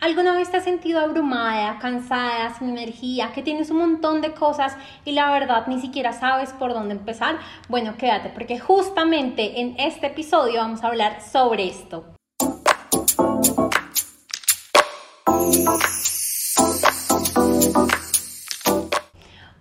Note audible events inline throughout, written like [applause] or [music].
¿Alguna vez te has sentido abrumada, cansada, sin energía, que tienes un montón de cosas y la verdad ni siquiera sabes por dónde empezar? Bueno, quédate porque justamente en este episodio vamos a hablar sobre esto.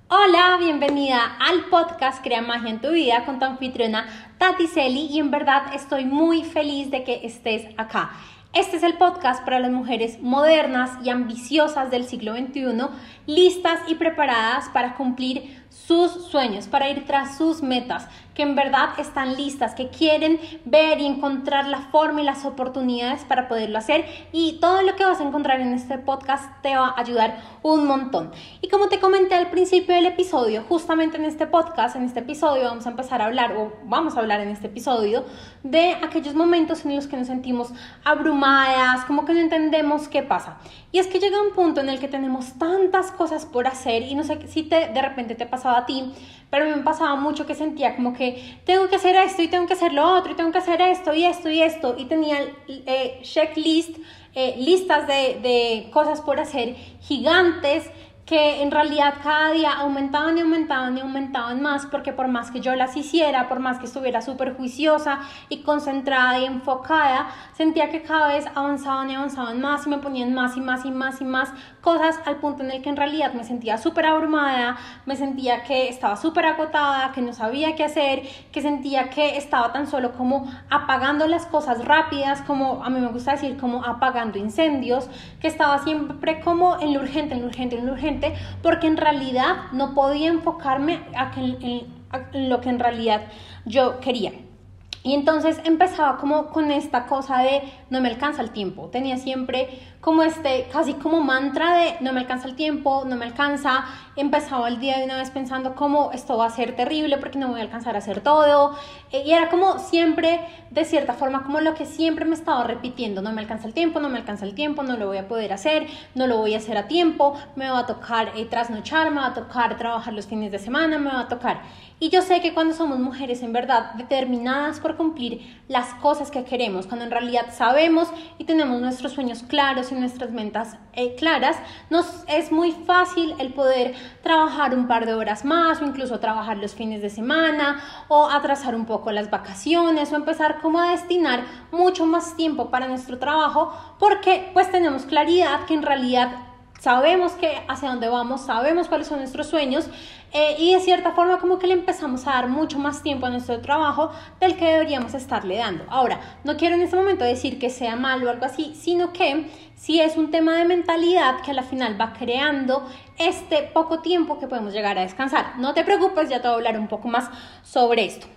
Hola, bienvenida al podcast Crea Magia en tu vida con tu anfitriona Tati Celi y en verdad estoy muy feliz de que estés acá. Este es el podcast para las mujeres modernas y ambiciosas del siglo XXI, listas y preparadas para cumplir sus sueños, para ir tras sus metas, que en verdad están listas, que quieren ver y encontrar la forma y las oportunidades para poderlo hacer. Y todo lo que vas a encontrar en este podcast te va a ayudar un montón. Y como te comenté al principio del episodio, justamente en este podcast, en este episodio vamos a empezar a hablar, o vamos a hablar en este episodio, de aquellos momentos en los que nos sentimos abrumadas, como que no entendemos qué pasa. Y es que llega un punto en el que tenemos tantas cosas por hacer y no sé si te, de repente te pasaba a ti, pero me pasaba mucho que sentía como que tengo que hacer esto y tengo que hacer lo otro y tengo que hacer esto y esto y esto y tenía eh, checklist, eh, listas de, de cosas por hacer gigantes que en realidad cada día aumentaban y aumentaban y aumentaban más, porque por más que yo las hiciera, por más que estuviera súper juiciosa y concentrada y enfocada, sentía que cada vez avanzaban y avanzaban más y me ponían más y más y más y más cosas al punto en el que en realidad me sentía súper abrumada, me sentía que estaba súper agotada, que no sabía qué hacer, que sentía que estaba tan solo como apagando las cosas rápidas, como a mí me gusta decir como apagando incendios, que estaba siempre como en lo urgente, en lo urgente, en lo urgente porque en realidad no podía enfocarme en lo que en realidad yo quería. Y entonces empezaba como con esta cosa de no me alcanza el tiempo. Tenía siempre como este, casi como mantra de no me alcanza el tiempo, no me alcanza. Empezaba el día de una vez pensando cómo esto va a ser terrible porque no voy a alcanzar a hacer todo. Eh, y era como siempre, de cierta forma, como lo que siempre me estaba repitiendo. No me alcanza el tiempo, no me alcanza el tiempo, no lo voy a poder hacer, no lo voy a hacer a tiempo, me va a tocar eh, trasnochar, me va a tocar trabajar los fines de semana, me va a tocar. Y yo sé que cuando somos mujeres en verdad determinadas por cumplir las cosas que queremos, cuando en realidad sabemos y tenemos nuestros sueños claros y nuestras metas eh, claras, nos es muy fácil el poder trabajar un par de horas más o incluso trabajar los fines de semana o atrasar un poco las vacaciones o empezar como a destinar mucho más tiempo para nuestro trabajo porque pues tenemos claridad que en realidad sabemos que hacia dónde vamos, sabemos cuáles son nuestros sueños eh, y de cierta forma como que le empezamos a dar mucho más tiempo a nuestro trabajo del que deberíamos estarle dando. Ahora, no quiero en este momento decir que sea malo o algo así, sino que si es un tema de mentalidad que a la final va creando este poco tiempo que podemos llegar a descansar. No te preocupes, ya te voy a hablar un poco más sobre esto.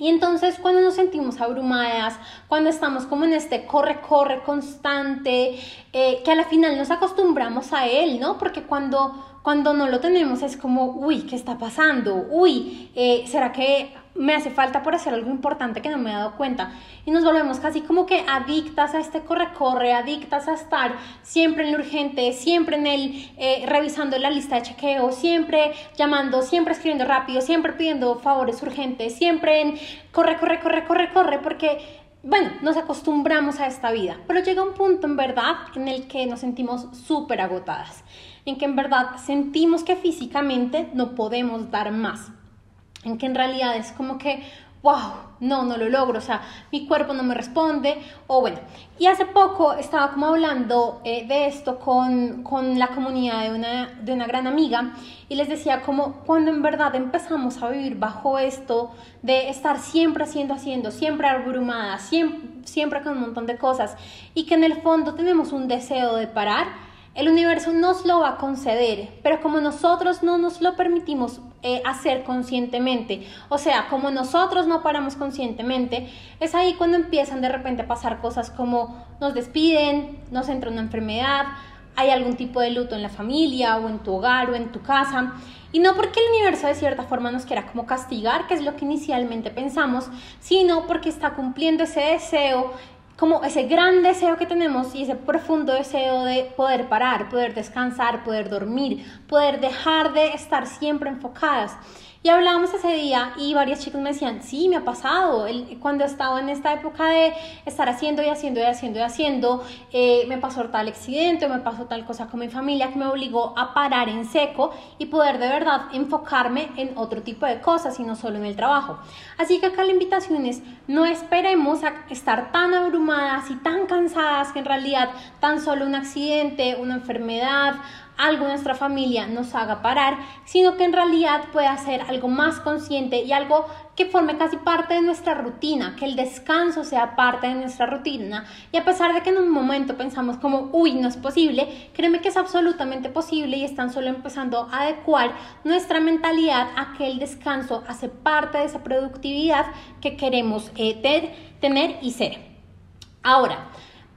Y entonces cuando nos sentimos abrumadas, cuando estamos como en este corre-corre constante, eh, que a la final nos acostumbramos a él, ¿no? Porque cuando cuando no lo tenemos es como, uy, ¿qué está pasando? Uy, eh, ¿será que me hace falta por hacer algo importante que no me he dado cuenta? Y nos volvemos casi como que adictas a este corre-corre, adictas a estar siempre en lo urgente, siempre en el, eh, revisando la lista de chequeo, siempre llamando, siempre escribiendo rápido, siempre pidiendo favores urgentes, siempre en corre, corre, corre, corre, corre, porque bueno, nos acostumbramos a esta vida, pero llega un punto en verdad en el que nos sentimos súper agotadas en que en verdad sentimos que físicamente no podemos dar más, en que en realidad es como que, wow, no, no lo logro, o sea, mi cuerpo no me responde, o bueno, y hace poco estaba como hablando eh, de esto con, con la comunidad de una, de una gran amiga y les decía como cuando en verdad empezamos a vivir bajo esto de estar siempre haciendo, haciendo, siempre abrumada, siempre, siempre con un montón de cosas y que en el fondo tenemos un deseo de parar, el universo nos lo va a conceder, pero como nosotros no nos lo permitimos eh, hacer conscientemente, o sea, como nosotros no paramos conscientemente, es ahí cuando empiezan de repente a pasar cosas como nos despiden, nos entra una enfermedad, hay algún tipo de luto en la familia o en tu hogar o en tu casa. Y no porque el universo de cierta forma nos quiera como castigar, que es lo que inicialmente pensamos, sino porque está cumpliendo ese deseo como ese gran deseo que tenemos y ese profundo deseo de poder parar, poder descansar, poder dormir, poder dejar de estar siempre enfocadas. Y hablábamos ese día y varios chicos me decían, sí, me ha pasado, el, cuando estaba en esta época de estar haciendo y haciendo y haciendo y haciendo, eh, me pasó tal accidente, me pasó tal cosa con mi familia que me obligó a parar en seco y poder de verdad enfocarme en otro tipo de cosas y no solo en el trabajo. Así que acá la invitación es, no esperemos a estar tan abrumadas y tan cansadas que en realidad tan solo un accidente, una enfermedad, algo en nuestra familia nos haga parar, sino que en realidad pueda ser algo más consciente y algo que forme casi parte de nuestra rutina, que el descanso sea parte de nuestra rutina. Y a pesar de que en un momento pensamos como, uy, no es posible, créeme que es absolutamente posible y están solo empezando a adecuar nuestra mentalidad a que el descanso hace parte de esa productividad que queremos eh, tener y ser. Ahora,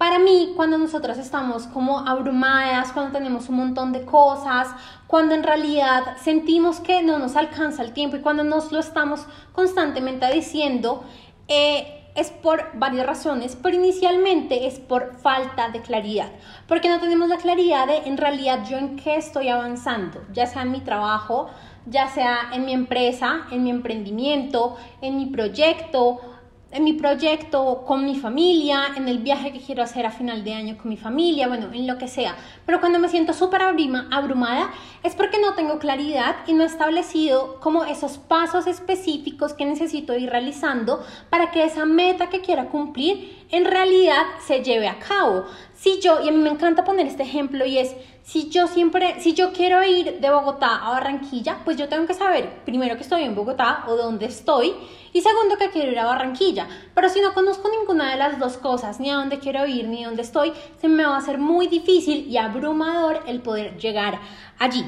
para mí, cuando nosotras estamos como abrumadas, cuando tenemos un montón de cosas, cuando en realidad sentimos que no nos alcanza el tiempo y cuando nos lo estamos constantemente diciendo, eh, es por varias razones, pero inicialmente es por falta de claridad, porque no tenemos la claridad de en realidad yo en qué estoy avanzando, ya sea en mi trabajo, ya sea en mi empresa, en mi emprendimiento, en mi proyecto en mi proyecto con mi familia, en el viaje que quiero hacer a final de año con mi familia, bueno, en lo que sea. Pero cuando me siento súper abrumada es porque no tengo claridad y no he establecido como esos pasos específicos que necesito ir realizando para que esa meta que quiera cumplir en realidad se lleve a cabo. Si yo, y a mí me encanta poner este ejemplo y es, si yo siempre, si yo quiero ir de Bogotá a Barranquilla, pues yo tengo que saber primero que estoy en Bogotá o dónde estoy y segundo que quiero ir a Barranquilla. Pero si no conozco ninguna de las dos cosas, ni a dónde quiero ir, ni dónde estoy, se me va a hacer muy difícil y abrumador el poder llegar allí.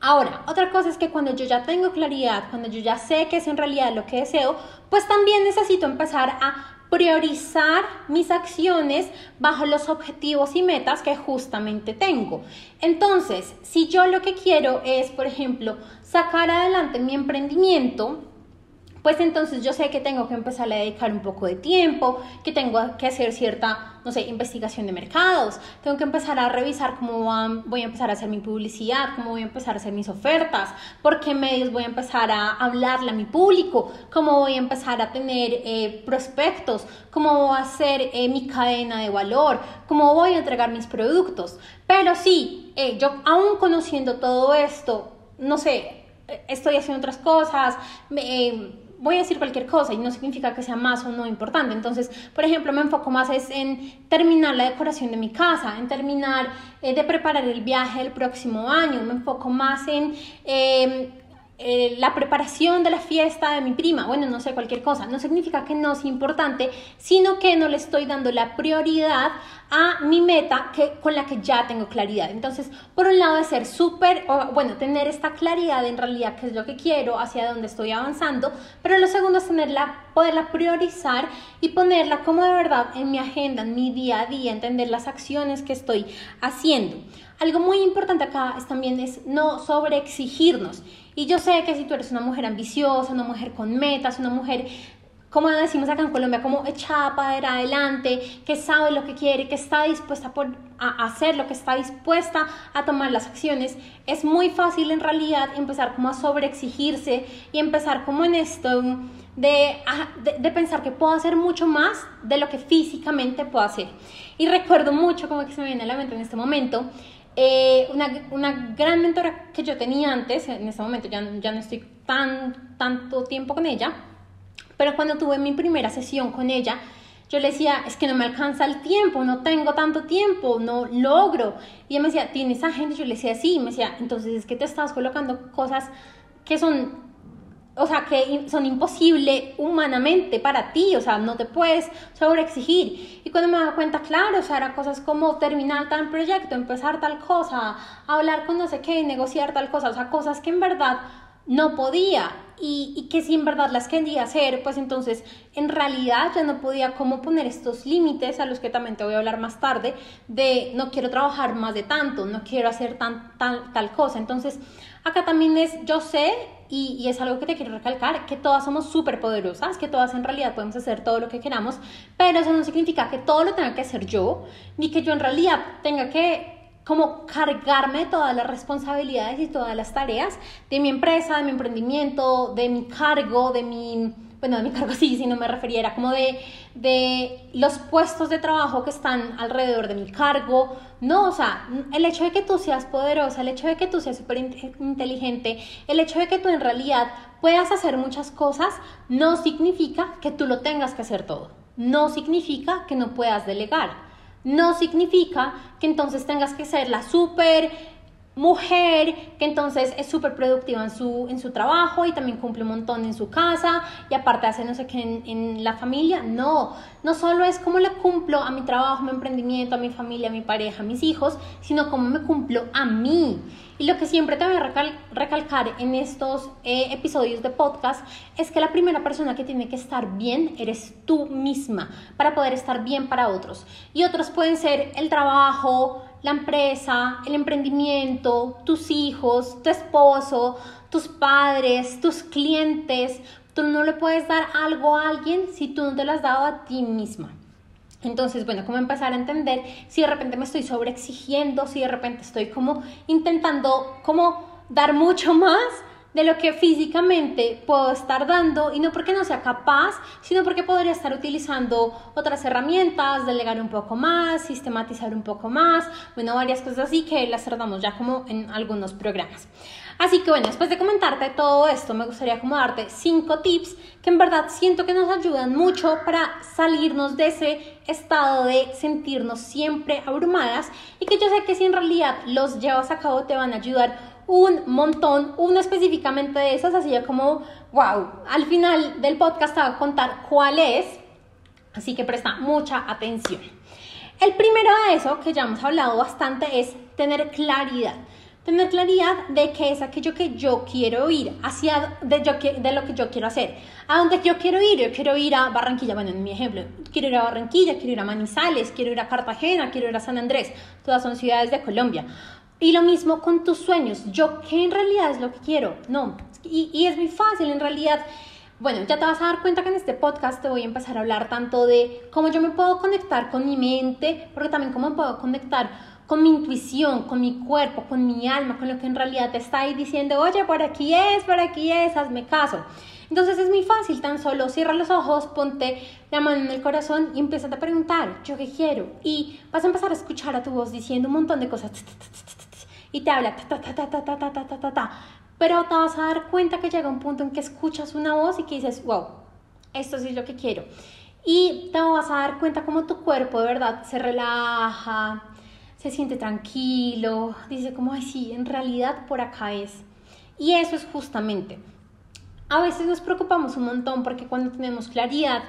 Ahora, otra cosa es que cuando yo ya tengo claridad, cuando yo ya sé que es en realidad lo que deseo, pues también necesito empezar a priorizar mis acciones bajo los objetivos y metas que justamente tengo. Entonces, si yo lo que quiero es, por ejemplo, sacar adelante mi emprendimiento, pues entonces yo sé que tengo que empezar a dedicar un poco de tiempo, que tengo que hacer cierta, no sé, investigación de mercados, tengo que empezar a revisar cómo voy a empezar a hacer mi publicidad, cómo voy a empezar a hacer mis ofertas, por qué medios voy a empezar a hablarle a mi público, cómo voy a empezar a tener eh, prospectos, cómo voy a hacer eh, mi cadena de valor, cómo voy a entregar mis productos. Pero sí, eh, yo aún conociendo todo esto, no sé, estoy haciendo otras cosas, me voy a decir cualquier cosa y no significa que sea más o no importante. Entonces, por ejemplo, me enfoco más es en terminar la decoración de mi casa, en terminar eh, de preparar el viaje del próximo año, me enfoco más en em, eh, la preparación de la fiesta de mi prima, bueno, no sé, cualquier cosa, no significa que no sea importante, sino que no le estoy dando la prioridad a mi meta que, con la que ya tengo claridad. Entonces, por un lado es ser súper, bueno, tener esta claridad en realidad qué es lo que quiero, hacia dónde estoy avanzando, pero lo segundo es tenerla, poderla priorizar y ponerla como de verdad en mi agenda, en mi día a día, entender las acciones que estoy haciendo. Algo muy importante acá es también es no sobreexigirnos. Y yo sé que si tú eres una mujer ambiciosa, una mujer con metas, una mujer, como decimos acá en Colombia, como echada para adelante, que sabe lo que quiere, que está dispuesta por, a hacer lo que está dispuesta a tomar las acciones, es muy fácil en realidad empezar como a sobreexigirse y empezar como en esto de, de, de, pensar que puedo hacer mucho más de lo que físicamente puedo hacer. Y recuerdo mucho, como que se me viene a la mente en este momento, eh, una, una, gran mentora que yo tenía antes, en ese momento ya, ya no estoy tan, tanto tiempo con ella, pero cuando tuve mi primera sesión con ella, yo le decía, es que no me alcanza el tiempo, no tengo tanto tiempo, no logro. Y ella me decía, ¿tienes agenda? Yo le decía, sí. Y me decía, entonces es que te estás colocando cosas que son o sea, que son imposibles humanamente para ti, o sea, no te puedes sobreexigir. Y cuando me daba cuenta, claro, o sea, eran cosas como terminar tal proyecto, empezar tal cosa, hablar con no sé qué, negociar tal cosa, o sea, cosas que en verdad no podía y, y, que si en verdad las quería hacer, pues entonces en realidad ya no podía como poner estos límites a los que también te voy a hablar más tarde, de no quiero trabajar más de tanto, no quiero hacer tan, tal, tal cosa. Entonces acá también es, yo sé y, es algo que te quiero recalcar, que todas somos súper poderosas, que todas en realidad podemos hacer todo lo que queramos, pero eso no significa que todo lo tenga que hacer yo, ni que yo en realidad tenga que como cargarme todas las responsabilidades y todas las tareas de mi empresa, de mi emprendimiento, de mi cargo, de mi, bueno, de mi cargo [laughs] sí, si no me refiriera, como de, de los puestos de trabajo que están alrededor de mi cargo. No, o sea, el hecho de que tú seas poderosa, el hecho de que tú seas súper inteligente, el hecho de que tú en realidad puedas hacer muchas cosas, no significa que tú lo tengas que hacer todo. No significa que no puedas delegar no significa que entonces tengas que ser la súper mujer que entonces es súper productiva en su, en su trabajo y también cumple un montón en su casa y aparte hace no sé qué en, la familia. No, no solo es cómo le cumplo a mi trabajo, a mi emprendimiento, a mi familia, a mi pareja, a mis hijos, sino cómo me cumplo a mí. Y lo que siempre te voy a recalcar en estos eh, episodios de podcast es que la primera persona que tiene que estar bien eres tú misma para poder estar bien para otros. Y otros pueden ser el trabajo, la empresa, el emprendimiento, tus hijos, tu esposo, tus padres, tus clientes. Tú no le puedes dar algo a alguien si tú no te lo has dado a ti misma. Entonces, bueno, ¿cómo empezar a entender si de repente me estoy sobreexigiendo, si de repente estoy como intentando como dar mucho [laughs] más de lo que físicamente puedo estar dando y no porque no sea capaz, sino porque podría estar utilizando otras herramientas, delegar un poco más, sistematizar un poco más, bueno, varias cosas así que las tratamos ya como en algunos programas. Así que bueno, después de comentarte todo esto, me gustaría como darte cinco tips que en verdad siento que nos ayudan mucho para salirnos de ese estado de sentirnos siempre abrumadas y que yo sé que si en realidad los llevas a cabo te van a ayudar un montón, uno específicamente de esas, así como, wow, al final del podcast te voy a contar cuál es, así que presta mucha atención. El primero de eso, que ya hemos hablado bastante, es tener claridad. Tener claridad de qué es aquello que yo quiero ir, hacia de, yo, de lo que yo quiero hacer. A dónde yo quiero ir, yo quiero ir a Barranquilla, bueno, en mi ejemplo, quiero ir a Barranquilla, quiero ir a Manizales, quiero ir a Cartagena, quiero ir a San Andrés, todas son ciudades de Colombia. Y lo mismo con tus sueños. Yo, ¿qué en realidad es lo que quiero? No. Y, es muy fácil, en realidad. Bueno, ya te vas a dar cuenta que en este podcast te voy a empezar a hablar tanto de cómo yo me puedo conectar con mi mente, porque también cómo puedo conectar con mi intuición, con mi cuerpo, con mi alma, con lo que en realidad te está ahí diciendo, oye, por aquí es, por aquí es, hazme caso. Entonces es muy fácil, tan solo cierra los ojos, ponte la mano en el corazón y empieza a preguntar, ¿yo qué quiero? Y vas a empezar a escuchar a tu voz diciendo un montón de cosas y te habla ta, ta, ta, ta, ta, ta, ta, ta, ta, ta. Pero te vas a dar cuenta que llega un punto en que escuchas una voz y que dices, wow, esto sí es lo que quiero. Y te vas a dar cuenta cómo tu cuerpo de verdad se relaja, se siente tranquilo, dice como, ay, sí, en realidad por acá es. Y eso es justamente. A veces nos preocupamos un montón porque cuando tenemos claridad,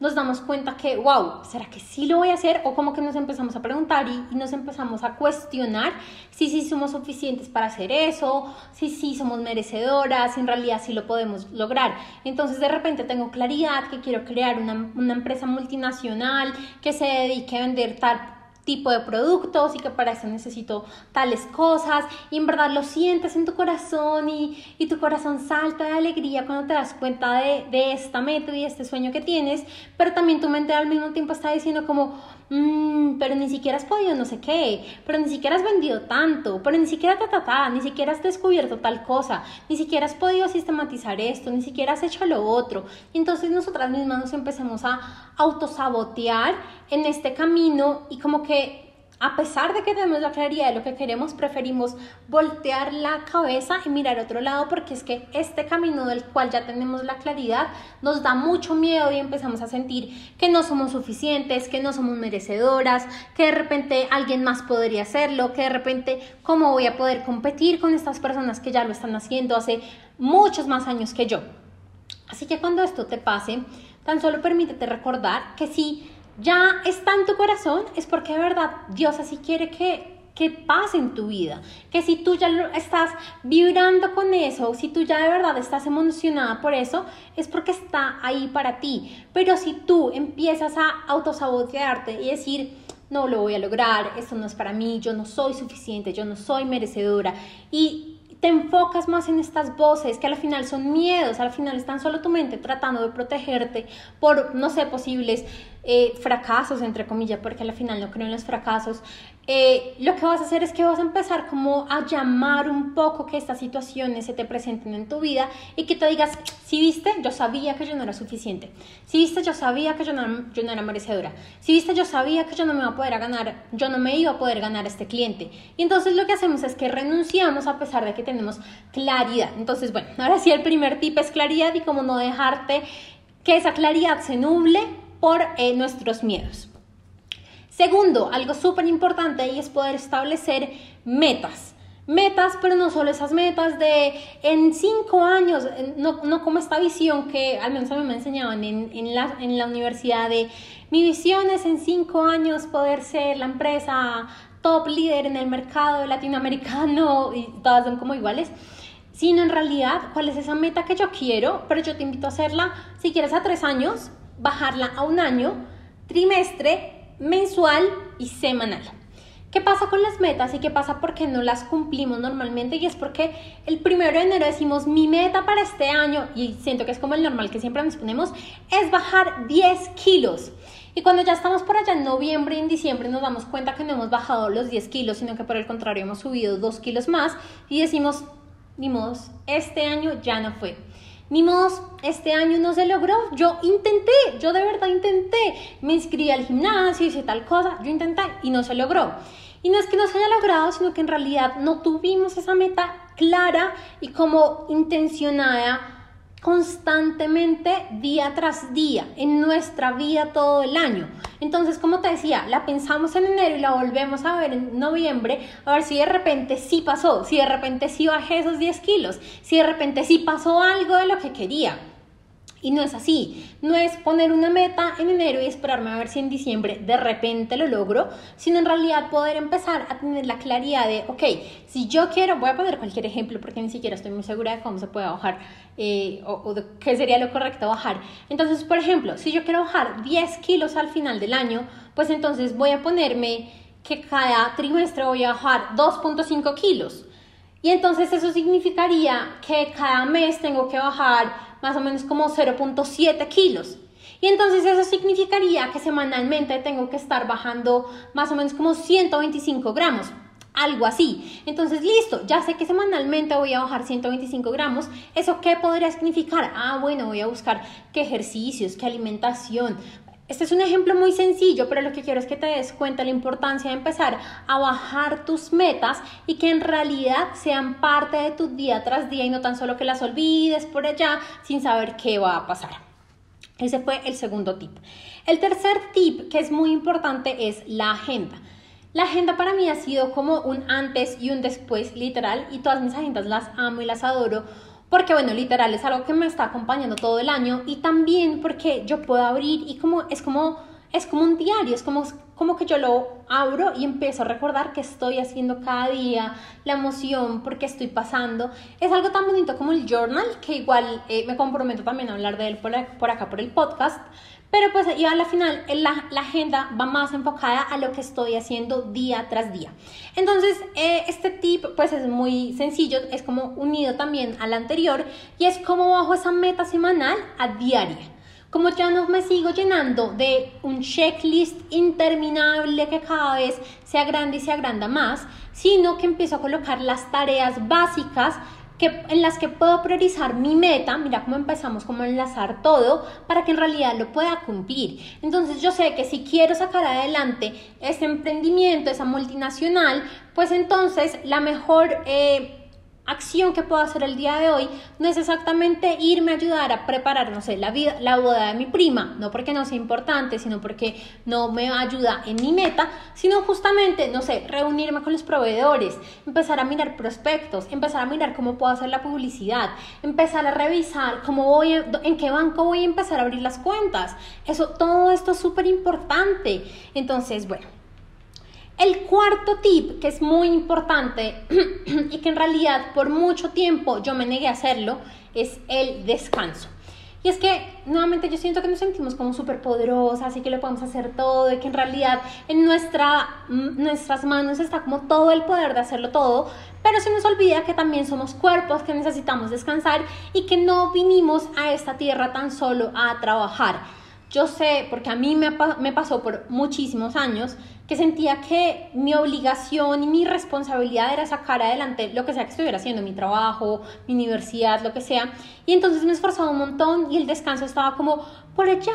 nos damos cuenta que, wow, ¿será que sí lo voy a hacer? O como que nos empezamos a preguntar y, nos empezamos a cuestionar si sí somos suficientes para hacer eso, si sí somos merecedoras, si en realidad sí lo podemos lograr. Entonces de repente tengo claridad que quiero crear una, una empresa multinacional que se dedique a vender tal tipo de productos y que para eso necesito tales cosas. Y en verdad lo sientes en tu corazón y, y tu corazón salta de alegría cuando te das cuenta de, de esta meta y este sueño que tienes, pero también tu mente al mismo tiempo está diciendo como, mmm, pero ni siquiera has podido no sé qué, pero ni siquiera has vendido tanto, pero ni siquiera ta, ta, ta, ni siquiera has descubierto tal cosa, ni siquiera has podido sistematizar esto, ni siquiera has hecho lo otro. Y entonces nosotras mismas nos empezamos a autosabotear en este camino y como que a pesar de que tenemos la claridad de lo que queremos, preferimos voltear la cabeza y mirar otro lado porque es que este camino del cual ya tenemos la claridad nos da mucho miedo y empezamos a sentir que no somos suficientes, que no somos merecedoras, que de repente alguien más podría hacerlo, que de repente cómo voy a poder competir con estas personas que ya lo están haciendo hace muchos más años que yo. Así que cuando esto te pase, tan solo permítete recordar que si ya está en tu corazón, es porque de verdad Dios así quiere que, que pase en tu vida. Que si tú ya estás vibrando con eso, si tú ya de verdad estás emocionada por eso, es porque está ahí para ti. Pero si tú empiezas a autosabotearte y decir, no lo voy a lograr, esto no es para mí, yo no soy suficiente, yo no soy merecedora y te enfocas más en estas voces que al final son miedos, al final están solo tu mente tratando de protegerte por, no sé, posibles eh, fracasos, entre comillas, porque al final no creo en los fracasos, eh, lo que vas a hacer es que vas a empezar como a llamar un poco que estas situaciones se te presenten en tu vida y que te digas, si viste, yo sabía que yo no era suficiente. Si viste, yo sabía que yo no, yo no era merecedora. Si viste, yo sabía que yo no me iba a poder ganar, yo no me iba a poder ganar este cliente. Y entonces lo que hacemos es que renunciamos a pesar de que tenemos claridad. Entonces, bueno, ahora sí el primer tip es claridad y cómo no dejarte que esa claridad se nuble por eh, nuestros miedos. Segundo, algo súper importante y es poder establecer metas. Metas, pero no solo esas metas de en cinco años, no, no como esta visión que al menos a mí me enseñaban en, en, la, en la universidad de mi visión es en cinco años poder ser la empresa top líder en el mercado latinoamericano [laughs] y todas son como iguales sino en realidad cuál es esa meta que yo quiero, pero yo te invito a hacerla, si quieres a tres años, bajarla a un año, trimestre mensual y semanal. ¿Qué pasa con las metas y qué pasa porque no las cumplimos normalmente? Y es porque el primero de enero decimos mi meta para este año, y siento que es como el normal que siempre nos ponemos, es bajar 10 kilos. Y cuando ya estamos por allá en noviembre y en diciembre nos damos cuenta que no hemos bajado los 10 kilos, sino que por el contrario hemos subido 2 kilos más y decimos, ni modo, este año ya no fue. Ni modo, este año no se logró. Yo intenté, yo de verdad intenté. Me inscribí al gimnasio, hice tal cosa, yo intenté y no se logró. Y no es que no se haya logrado, sino que en realidad no tuvimos esa meta clara y como intencionada constantemente día tras día en nuestra vida todo el año. Entonces, como te decía, la pensamos en enero y la volvemos a ver en noviembre, a ver si de repente sí pasó, si de repente sí bajé esos 10 kilos, si de repente sí pasó algo de lo que quería. Y no es así, no es poner una meta en enero y esperarme a ver si en diciembre de repente lo logro, sino en realidad poder empezar a tener la claridad de, ok, si yo quiero, voy a poner cualquier ejemplo porque ni siquiera estoy muy segura de cómo se puede bajar eh, o, o de qué sería lo correcto bajar. Entonces, por ejemplo, si yo quiero bajar 10 kilos al final del año, pues entonces voy a ponerme que cada trimestre voy a bajar 2.5 kilos. Y entonces eso significaría que cada mes tengo que bajar más o menos como 0.7 kilos. Y entonces eso significaría que semanalmente tengo que estar bajando más o menos como 125 gramos, algo así. Entonces, listo, ya sé que semanalmente voy a bajar 125 gramos. ¿Eso qué podría significar? Ah, bueno, voy a buscar qué ejercicios, qué alimentación, este es un ejemplo muy sencillo, pero lo que quiero es que te des cuenta la importancia de empezar a bajar tus metas y que en realidad sean parte de tu día tras día y no tan solo que las olvides por allá sin saber qué va a pasar. Ese fue el segundo tip. El tercer tip que es muy importante es la agenda. La agenda para mí ha sido como un antes y un después literal y todas mis agendas las amo y las adoro porque bueno, literal es algo que me está acompañando todo el año y también porque yo puedo abrir y como es como es como un diario, es como como que yo lo abro y empiezo a recordar que estoy haciendo cada día, la emoción, porque estoy pasando. Es algo tan bonito como el journal, que igual eh, me comprometo también a hablar de él por, por acá, por el podcast, pero pues y a la final la, la, agenda va más enfocada a lo que estoy haciendo día tras día. Entonces, eh, este tip pues es muy sencillo, es como unido también al anterior y es como bajo esa meta semanal a diaria. Como ya no me sigo llenando de un checklist interminable que cada vez se agranda y se agranda más, sino que empiezo a colocar las tareas básicas en las que puedo priorizar mi meta, mira cómo empezamos como enlazar todo para que en realidad lo pueda cumplir. Entonces yo sé que si quiero sacar adelante ese emprendimiento, esa multinacional, pues entonces la mejor... Eh, acción que puedo hacer el día de hoy no es exactamente irme a ayudar a preparar, no sé, la, vida, la boda de mi prima, no porque no sea importante, sino porque no me ayuda en mi meta, sino justamente, no sé, reunirme con los proveedores, empezar a mirar prospectos, empezar a mirar cómo puedo hacer la publicidad, empezar a revisar cómo voy, en qué banco voy a empezar a abrir las cuentas. Eso, todo esto es súper importante. Entonces, bueno, el cuarto tip, que es muy importante [clears throat] y que en realidad por mucho tiempo yo me negué a hacerlo, es el descanso. Y es que nuevamente yo siento que nos sentimos como súper poderosas y que lo podemos hacer todo y que en realidad en nuestra, mm, nuestras manos está como todo el poder de hacerlo todo, pero se nos olvida que también somos cuerpos que necesitamos descansar y que no vinimos a esta tierra tan solo a trabajar yo sé, porque a mí me, me pasó por muchísimos años, que sentía que mi obligación y mi responsabilidad era sacar adelante lo que sea que estuviera haciendo, mi trabajo, mi universidad, lo que sea. Y entonces me esforzaba un montón y el descanso estaba como por allá,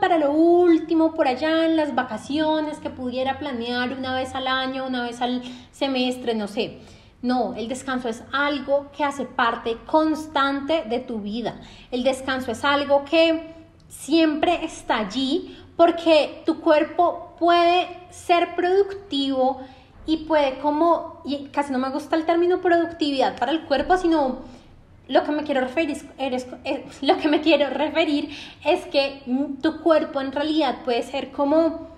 para lo último, por allá en las vacaciones que pudiera planear una vez al año, una vez al semestre, no sé. No, el descanso es algo que hace parte constante de tu vida. El descanso es algo que siempre está allí porque tu cuerpo puede ser productivo y puede como, y casi no me gusta el término productividad para el cuerpo, sino lo que me quiero referir es, [laughs] lo que me quiero referir es que tu cuerpo en realidad puede ser como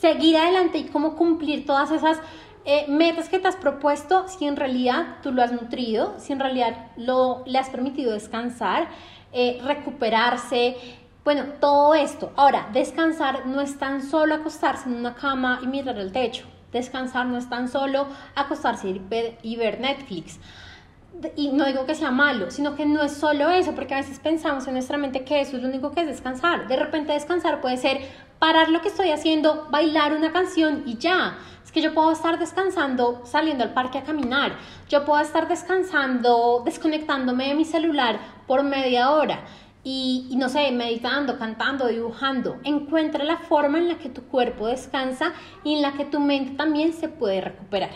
seguir adelante y como cumplir todas esas eh, metas que te has propuesto si en realidad tú lo has nutrido, si en realidad lo, le has permitido descansar, eh, recuperarse, bueno, todo esto. Ahora, descansar no es tan solo acostarse en una cama y mirar el techo. Descansar no es tan solo acostarse y ver Netflix. Y no digo que sea malo, sino que no es solo eso, porque a veces pensamos en nuestra mente que eso es lo único que es descansar. De repente descansar puede ser parar lo que estoy haciendo, bailar una canción y ya. Es que yo puedo estar descansando saliendo al parque a caminar. Yo puedo estar descansando, desconectándome de mi celular por media hora y, no sé, meditando, cantando, dibujando. Encuentra la forma en la que tu cuerpo descansa y en la que tu mente también se puede recuperar.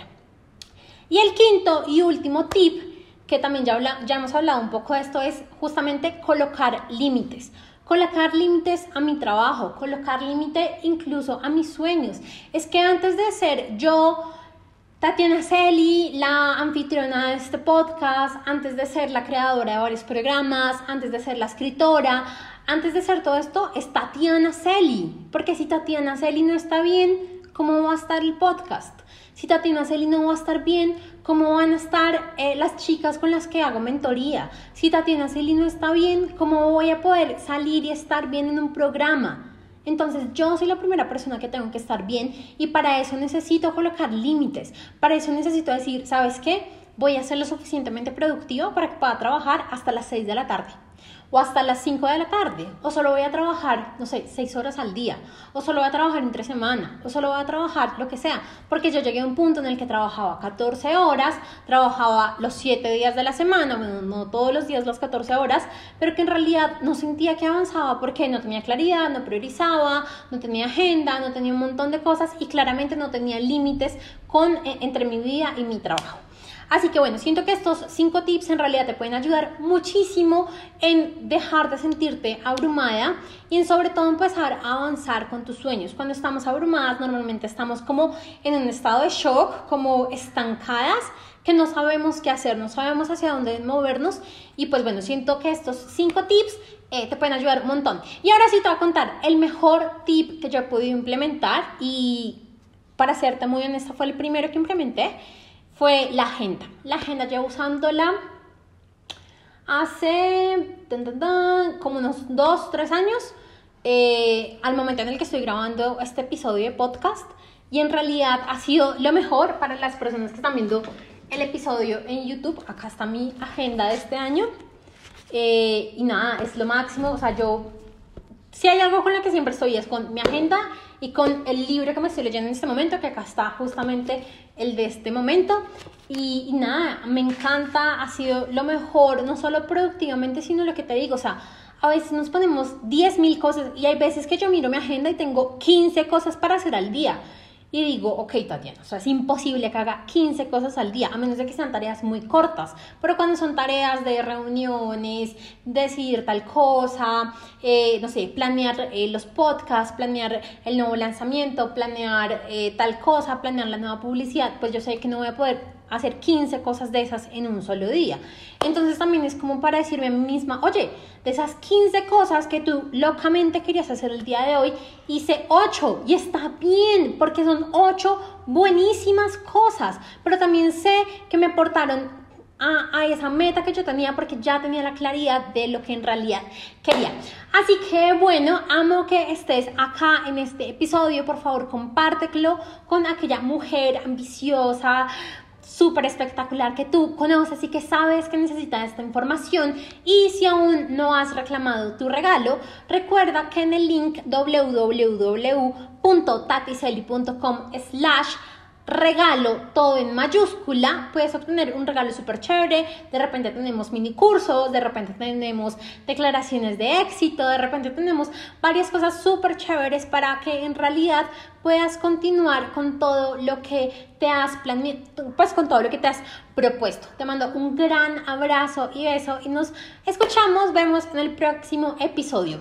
Y el quinto y último tip, que también ya, ya hemos hablado un poco de esto, es justamente colocar límites. Colocar límites a mi trabajo, colocar límite incluso a mis sueños. Es que antes de ser yo Tatiana Celi, la anfitriona de este podcast, antes de ser la creadora de varios programas, antes de ser la escritora, antes de ser todo esto, es Tatiana Celi. Porque si Tatiana Celi no está bien, ¿cómo va a estar el podcast? Si Tatiana Celi no va a estar bien, ¿cómo van a estar eh, las chicas con las que hago mentoría? Si Tatiana Celi no está bien, ¿cómo voy a poder salir y estar bien en un programa? Entonces yo soy la primera persona que tengo que estar bien y para eso necesito colocar límites, para eso necesito decir, ¿sabes qué? Voy a ser lo suficientemente productivo para que pueda trabajar hasta las 6 de la tarde o hasta las 5 de la tarde, o solo voy a trabajar, no sé, 6 horas al día, o solo voy a trabajar entre semana, o solo voy a trabajar lo que sea, porque yo llegué a un punto en el que trabajaba 14 horas, trabajaba los 7 días de la semana, bueno, no todos los días las 14 horas, pero que en realidad no sentía que avanzaba porque no tenía claridad, no priorizaba, no tenía agenda, no tenía un montón de cosas y claramente no tenía límites con, eh, entre mi vida y mi trabajo. Así que bueno, siento que estos cinco tips en realidad te pueden ayudar muchísimo en dejar de sentirte abrumada y en sobre todo empezar a avanzar con tus sueños. Cuando estamos abrumadas normalmente estamos como en un estado de shock, como estancadas que no sabemos qué hacer, no sabemos hacia dónde movernos y pues bueno, siento que estos cinco tips eh, te pueden ayudar un montón. Y ahora sí te voy a contar el mejor tip que yo he podido implementar y para serte muy honesta fue el primero que implementé fue la agenda. La agenda llevo usándola hace como unos dos, tres años, eh, al momento en el que estoy grabando este episodio de podcast. Y en realidad ha sido lo mejor para las personas que están viendo el episodio en YouTube. Acá está mi agenda de este año. Eh, y nada, es lo máximo. O sea, yo, si hay algo con lo que siempre estoy es con mi agenda y con el libro que me estoy leyendo en este momento, que acá está justamente el de este momento. Y, nada, me encanta, ha sido lo mejor, no solo productivamente, sino lo que te digo, o sea, a veces nos ponemos 10.000 cosas y hay veces que yo miro mi agenda y tengo 15 cosas para hacer al día y digo, ok, Tatiana, o sea, es imposible que haga 15 cosas al día, a menos de que sean tareas muy cortas, pero cuando son tareas de reuniones, decidir tal cosa, eh, no sé, planear eh, los podcasts, planear el nuevo lanzamiento, planear eh, tal cosa, planear la nueva publicidad, pues yo sé que no voy a poder hacer 15 cosas de esas en un solo día. Entonces también es como para decirme a mí misma, oye, de esas 15 cosas que tú locamente querías hacer el día de hoy, hice 8 y está bien, porque son 8 buenísimas cosas, pero también sé que me aportaron a, a, esa meta que yo tenía porque ya tenía la claridad de lo que en realidad quería. Así que bueno, amo que estés acá en este episodio, por favor compártelo con aquella mujer ambiciosa, súper espectacular que tú conoces y que sabes que necesita esta información. Y si aún no has reclamado tu regalo, recuerda que en el link www.tatiseli.com slash regalo todo en mayúscula, puedes obtener un regalo súper chévere. De repente tenemos mini cursos, de repente tenemos declaraciones de éxito, de repente tenemos varias cosas súper chéveres para que en realidad puedas continuar con todo lo que te has planeado, pues con todo lo que te has propuesto. Te mando un gran abrazo y beso y nos escuchamos, vemos en el próximo episodio.